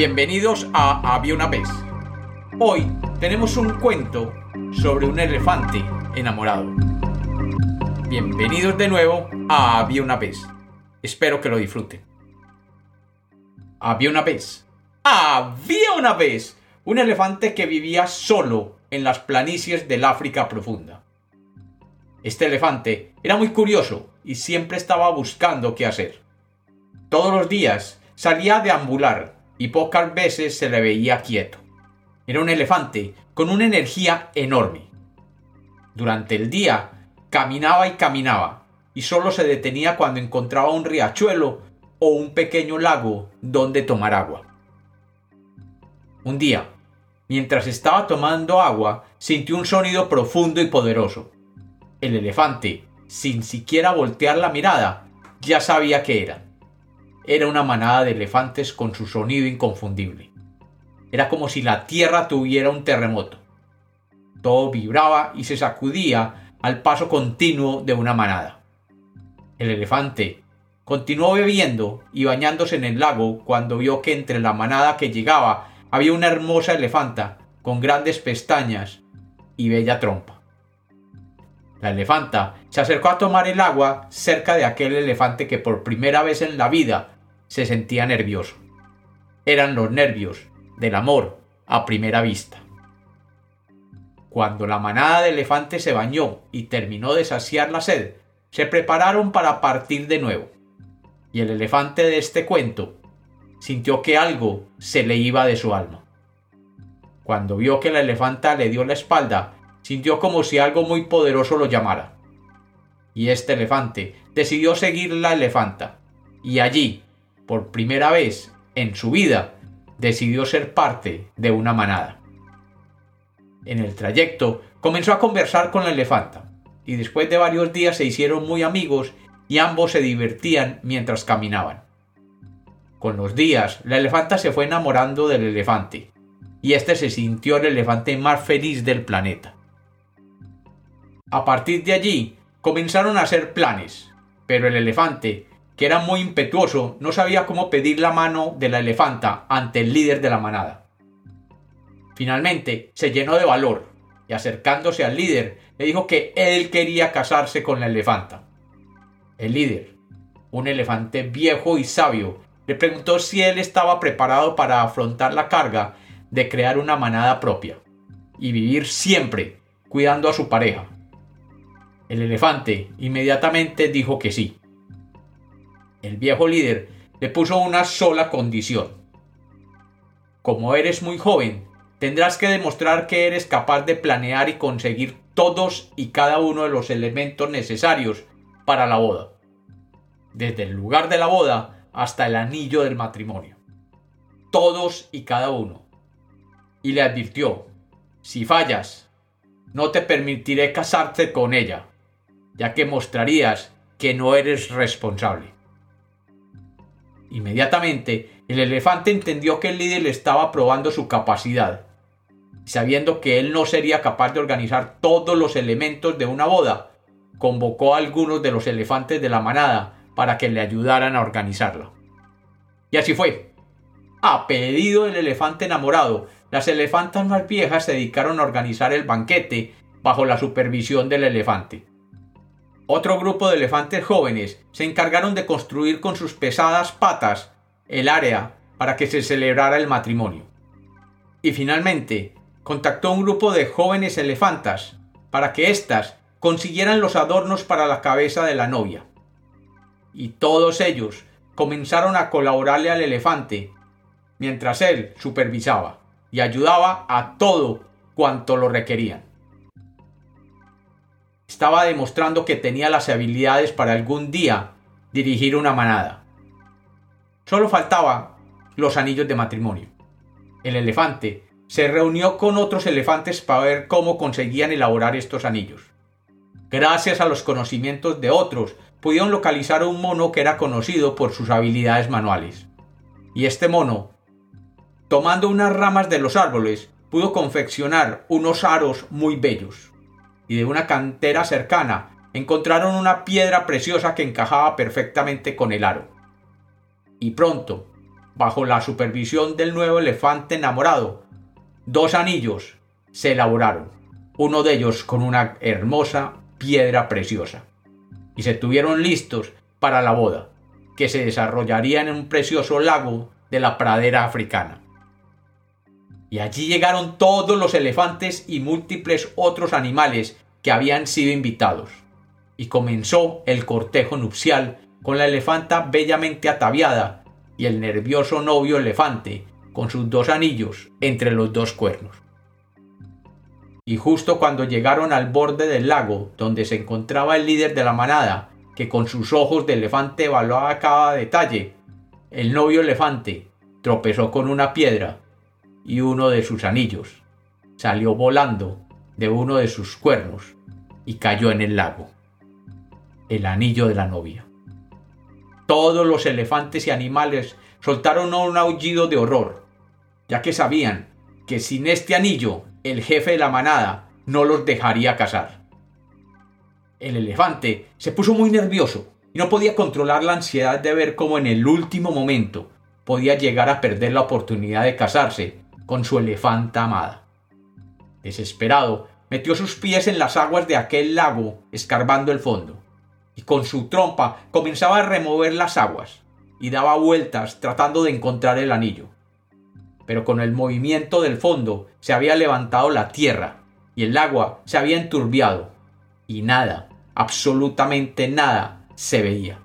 Bienvenidos a Había una vez. Hoy tenemos un cuento sobre un elefante enamorado. Bienvenidos de nuevo a Había una vez. Espero que lo disfruten. Había una vez. Había una vez un elefante que vivía solo en las planicies del África profunda. Este elefante era muy curioso y siempre estaba buscando qué hacer. Todos los días salía deambular y pocas veces se le veía quieto. Era un elefante con una energía enorme. Durante el día caminaba y caminaba, y solo se detenía cuando encontraba un riachuelo o un pequeño lago donde tomar agua. Un día, mientras estaba tomando agua, sintió un sonido profundo y poderoso. El elefante, sin siquiera voltear la mirada, ya sabía qué era era una manada de elefantes con su sonido inconfundible. Era como si la tierra tuviera un terremoto. Todo vibraba y se sacudía al paso continuo de una manada. El elefante continuó bebiendo y bañándose en el lago cuando vio que entre la manada que llegaba había una hermosa elefanta con grandes pestañas y bella trompa. La elefanta se acercó a tomar el agua cerca de aquel elefante que por primera vez en la vida se sentía nervioso. Eran los nervios del amor a primera vista. Cuando la manada de elefantes se bañó y terminó de saciar la sed, se prepararon para partir de nuevo. Y el elefante de este cuento sintió que algo se le iba de su alma. Cuando vio que la elefanta le dio la espalda, sintió como si algo muy poderoso lo llamara. Y este elefante decidió seguir la elefanta, y allí, por primera vez en su vida, decidió ser parte de una manada. En el trayecto comenzó a conversar con la elefanta, y después de varios días se hicieron muy amigos y ambos se divertían mientras caminaban. Con los días, la elefanta se fue enamorando del elefante, y este se sintió el elefante más feliz del planeta. A partir de allí, comenzaron a hacer planes, pero el elefante que era muy impetuoso, no sabía cómo pedir la mano de la elefanta ante el líder de la manada. Finalmente se llenó de valor y acercándose al líder le dijo que él quería casarse con la elefanta. El líder, un elefante viejo y sabio, le preguntó si él estaba preparado para afrontar la carga de crear una manada propia y vivir siempre cuidando a su pareja. El elefante inmediatamente dijo que sí. El viejo líder le puso una sola condición. Como eres muy joven, tendrás que demostrar que eres capaz de planear y conseguir todos y cada uno de los elementos necesarios para la boda. Desde el lugar de la boda hasta el anillo del matrimonio. Todos y cada uno. Y le advirtió, si fallas, no te permitiré casarte con ella, ya que mostrarías que no eres responsable. Inmediatamente, el elefante entendió que el líder le estaba probando su capacidad. Sabiendo que él no sería capaz de organizar todos los elementos de una boda, convocó a algunos de los elefantes de la manada para que le ayudaran a organizarla. Y así fue. A pedido del elefante enamorado, las elefantas más viejas se dedicaron a organizar el banquete bajo la supervisión del elefante. Otro grupo de elefantes jóvenes se encargaron de construir con sus pesadas patas el área para que se celebrara el matrimonio. Y finalmente, contactó un grupo de jóvenes elefantas para que éstas consiguieran los adornos para la cabeza de la novia. Y todos ellos comenzaron a colaborarle al elefante, mientras él supervisaba y ayudaba a todo cuanto lo requerían estaba demostrando que tenía las habilidades para algún día dirigir una manada. Solo faltaban los anillos de matrimonio. El elefante se reunió con otros elefantes para ver cómo conseguían elaborar estos anillos. Gracias a los conocimientos de otros, pudieron localizar un mono que era conocido por sus habilidades manuales. Y este mono, tomando unas ramas de los árboles, pudo confeccionar unos aros muy bellos y de una cantera cercana encontraron una piedra preciosa que encajaba perfectamente con el aro. Y pronto, bajo la supervisión del nuevo elefante enamorado, dos anillos se elaboraron, uno de ellos con una hermosa piedra preciosa, y se tuvieron listos para la boda, que se desarrollaría en un precioso lago de la pradera africana. Y allí llegaron todos los elefantes y múltiples otros animales que habían sido invitados, y comenzó el cortejo nupcial con la elefanta bellamente ataviada y el nervioso novio elefante con sus dos anillos entre los dos cuernos. Y justo cuando llegaron al borde del lago donde se encontraba el líder de la manada, que con sus ojos de elefante evaluaba cada detalle, el novio elefante tropezó con una piedra y uno de sus anillos salió volando de uno de sus cuernos y cayó en el lago. El anillo de la novia. Todos los elefantes y animales soltaron un aullido de horror, ya que sabían que sin este anillo el jefe de la manada no los dejaría casar. El elefante se puso muy nervioso y no podía controlar la ansiedad de ver cómo en el último momento podía llegar a perder la oportunidad de casarse con su elefanta amada. Desesperado, metió sus pies en las aguas de aquel lago, escarbando el fondo y con su trompa comenzaba a remover las aguas y daba vueltas tratando de encontrar el anillo. Pero con el movimiento del fondo se había levantado la tierra y el agua se había enturbiado y nada, absolutamente nada, se veía.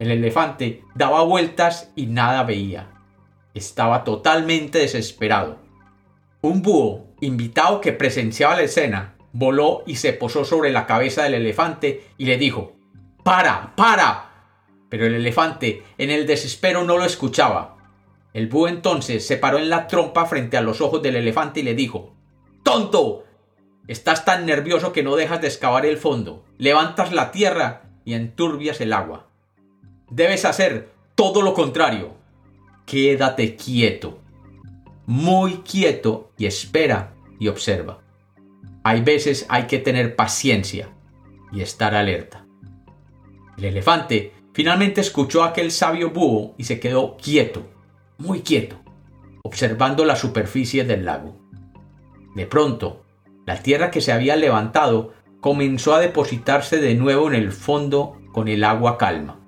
El elefante daba vueltas y nada veía. Estaba totalmente desesperado. Un búho, invitado que presenciaba la escena, voló y se posó sobre la cabeza del elefante y le dijo ¡Para! ¡Para! Pero el elefante, en el desespero, no lo escuchaba. El búho entonces se paró en la trompa frente a los ojos del elefante y le dijo ¡Tonto! Estás tan nervioso que no dejas de excavar el fondo, levantas la tierra y enturbias el agua. Debes hacer todo lo contrario. Quédate quieto, muy quieto y espera y observa. Hay veces hay que tener paciencia y estar alerta. El elefante finalmente escuchó a aquel sabio búho y se quedó quieto, muy quieto, observando la superficie del lago. De pronto, la tierra que se había levantado comenzó a depositarse de nuevo en el fondo con el agua calma.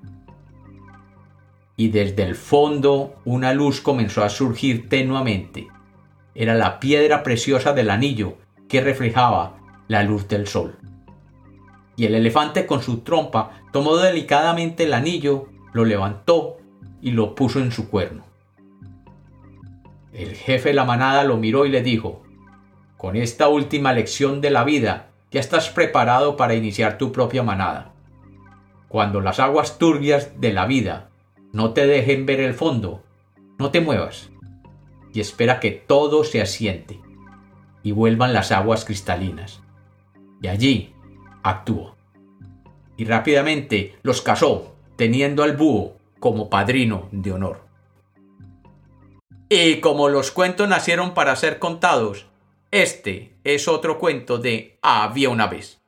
Y desde el fondo una luz comenzó a surgir tenuamente. Era la piedra preciosa del anillo que reflejaba la luz del sol. Y el elefante con su trompa tomó delicadamente el anillo, lo levantó y lo puso en su cuerno. El jefe de la manada lo miró y le dijo, con esta última lección de la vida ya estás preparado para iniciar tu propia manada. Cuando las aguas turbias de la vida no te dejen ver el fondo, no te muevas y espera que todo se asiente y vuelvan las aguas cristalinas. Y allí actuó. Y rápidamente los casó, teniendo al búho como padrino de honor. Y como los cuentos nacieron para ser contados, este es otro cuento de Había una vez.